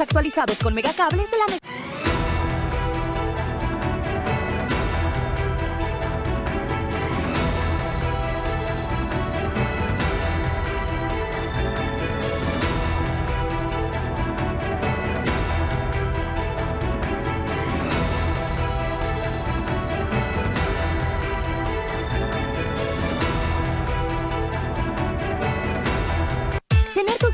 actualizados con Megacables de la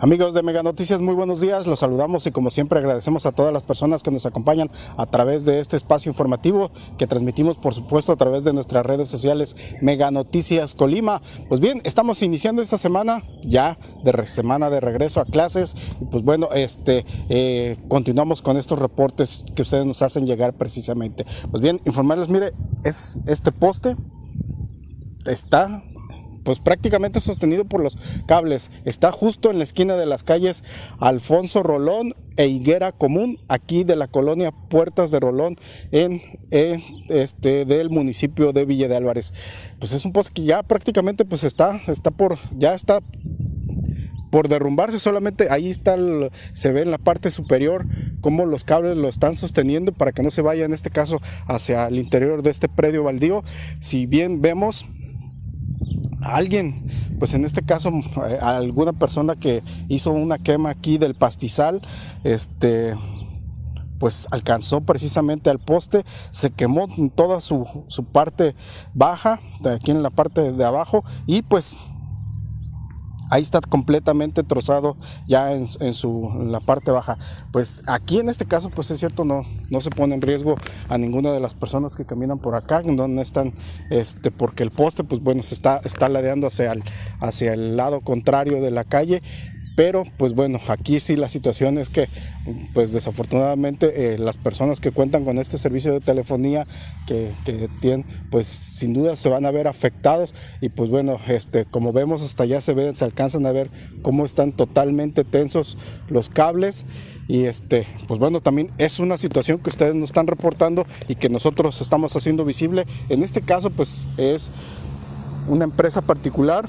Amigos de Mega Noticias, muy buenos días. Los saludamos y como siempre agradecemos a todas las personas que nos acompañan a través de este espacio informativo que transmitimos por supuesto a través de nuestras redes sociales Mega Noticias Colima. Pues bien, estamos iniciando esta semana ya de semana de regreso a clases y pues bueno, este eh, continuamos con estos reportes que ustedes nos hacen llegar precisamente. Pues bien, informarles, mire, es este poste está pues prácticamente sostenido por los cables. Está justo en la esquina de las calles Alfonso Rolón e Higuera Común, aquí de la colonia Puertas de Rolón, en, este del municipio de Villa de Álvarez. Pues es un poste que ya prácticamente pues está, está por, ya está por derrumbarse solamente ahí está se ve en la parte superior cómo los cables lo están sosteniendo para que no se vaya en este caso hacia el interior de este predio baldío si bien vemos alguien, pues en este caso eh, alguna persona que hizo una quema aquí del pastizal, este pues alcanzó precisamente al poste, se quemó toda su, su parte baja, aquí en la parte de abajo, y pues ahí está completamente trozado ya en, su la parte baja. Pues aquí en este caso, pues es cierto, no, no se pone en riesgo a ninguna de las personas que caminan por acá, no, están, este, porque el poste, pues bueno, se está, está ladeando hacia el, hacia el lado contrario de la calle pero pues bueno, aquí sí la situación es que pues desafortunadamente eh, las personas que cuentan con este servicio de telefonía que, tienen pues sin duda se van a ver afectados. Y pues bueno, este, como vemos hasta allá se ven, se alcanzan a ver cómo están totalmente tensos los cables. Y este pues bueno también es una situación que ustedes nos están reportando y que nosotros estamos haciendo visible. En este caso pues es una empresa particular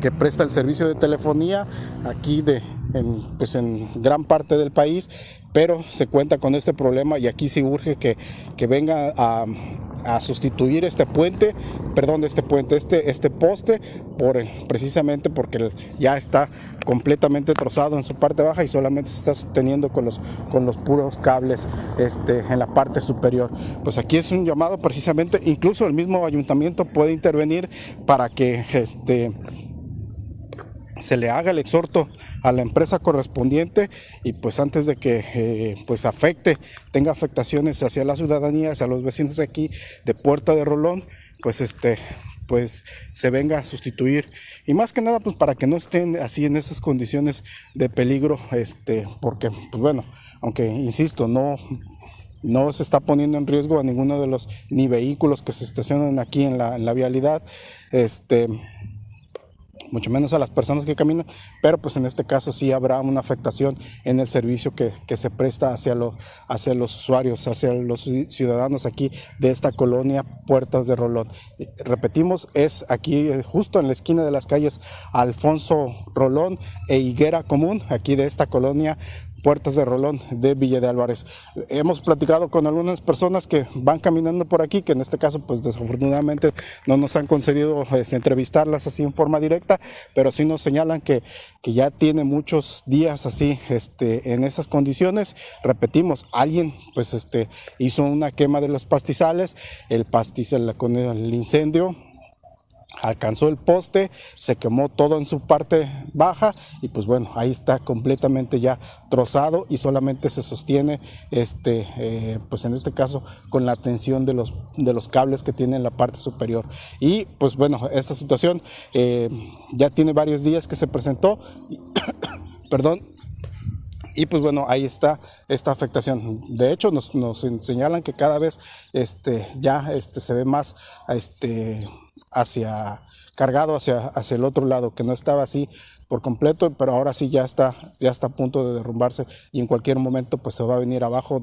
que presta el servicio de telefonía aquí de, en, pues en gran parte del país, pero se cuenta con este problema y aquí sí urge que, que venga a, a sustituir este puente, perdón, este puente, este, este poste, por, precisamente porque ya está completamente trozado en su parte baja y solamente se está sosteniendo con los, con los puros cables este, en la parte superior. Pues aquí es un llamado precisamente, incluso el mismo ayuntamiento puede intervenir para que este, se le haga el exhorto a la empresa correspondiente y pues antes de que eh, pues afecte, tenga afectaciones hacia la ciudadanía, hacia los vecinos aquí de Puerta de Rolón, pues este pues se venga a sustituir. Y más que nada pues para que no estén así en esas condiciones de peligro este porque pues bueno aunque insisto no no se está poniendo en riesgo a ninguno de los ni vehículos que se estacionan aquí en la, en la vialidad este mucho menos a las personas que caminan, pero pues en este caso sí habrá una afectación en el servicio que, se presta hacia, hacia los usuarios, hacia los ciudadanos aquí de esta colonia Puertas de Rolón. Repetimos, es aquí eh, justo en la esquina de las calles Alfonso Rolón e Higuera Común, aquí de esta colonia Puertas de Rolón de Villa de Álvarez. Hemos platicado con algunas personas que van caminando por aquí, que en este caso pues desafortunadamente no nos han concedido este, entrevistarlas así en forma directa, pero sí nos señalan que, que ya tiene muchos días así este, en esas condiciones. Repetimos, alguien pues este, hizo una quema de los pastizales, el pastizal con el incendio alcanzó el poste, se quemó todo en su parte baja y pues bueno, ahí está completamente ya trozado y solamente se sostiene, este, eh, pues en este caso con la tensión de los, de los cables que tiene en la parte superior. Y pues bueno, esta situación eh, ya tiene varios días que se presentó, perdón, y pues bueno, ahí está esta afectación. De hecho, nos, señalan que cada vez este, ya este, se ve más este, hacia cargado hacia, hacia el otro lado, que no estaba así por completo, pero ahora sí ya está, ya está a punto de derrumbarse y en cualquier momento pues se va a venir abajo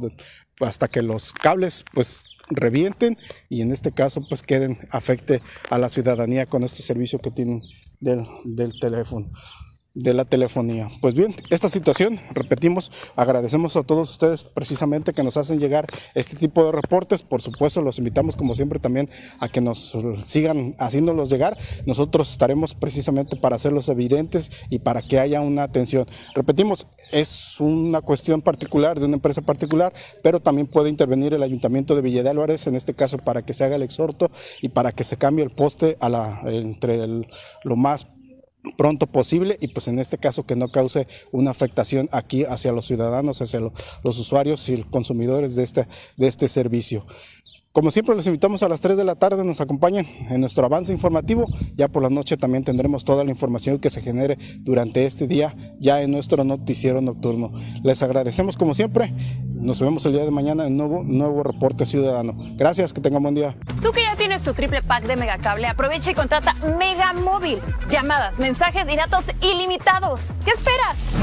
hasta que los cables pues revienten y en este caso pues queden, afecte a la ciudadanía con este servicio que tienen del, del teléfono de la telefonía. Pues bien, esta situación, repetimos, agradecemos a todos ustedes precisamente que nos hacen llegar este tipo de reportes. Por supuesto, los invitamos como siempre también a que nos sigan haciéndolos llegar. Nosotros estaremos precisamente para hacerlos evidentes y para que haya una atención. Repetimos, es una cuestión particular de una empresa particular, pero también puede intervenir el Ayuntamiento de Villa Álvarez, en este caso para que se haga el exhorto y para que se cambie el poste a la, entre lo más pronto posible y pues en este caso que no cause una afectación aquí hacia los ciudadanos, hacia los usuarios y consumidores de este, de este servicio. Como siempre los invitamos a las 3 de la tarde, nos acompañen en nuestro avance informativo. Ya por la noche también tendremos toda la información que se genere durante este día ya en nuestro noticiero nocturno. Les agradecemos como siempre. Nos vemos el día de mañana en nuevo, nuevo reporte ciudadano. Gracias, que tengan buen día. Tú que ya tienes tu triple pack de Megacable, aprovecha y contrata Mega Móvil. Llamadas, mensajes y datos ilimitados. ¿Qué esperas?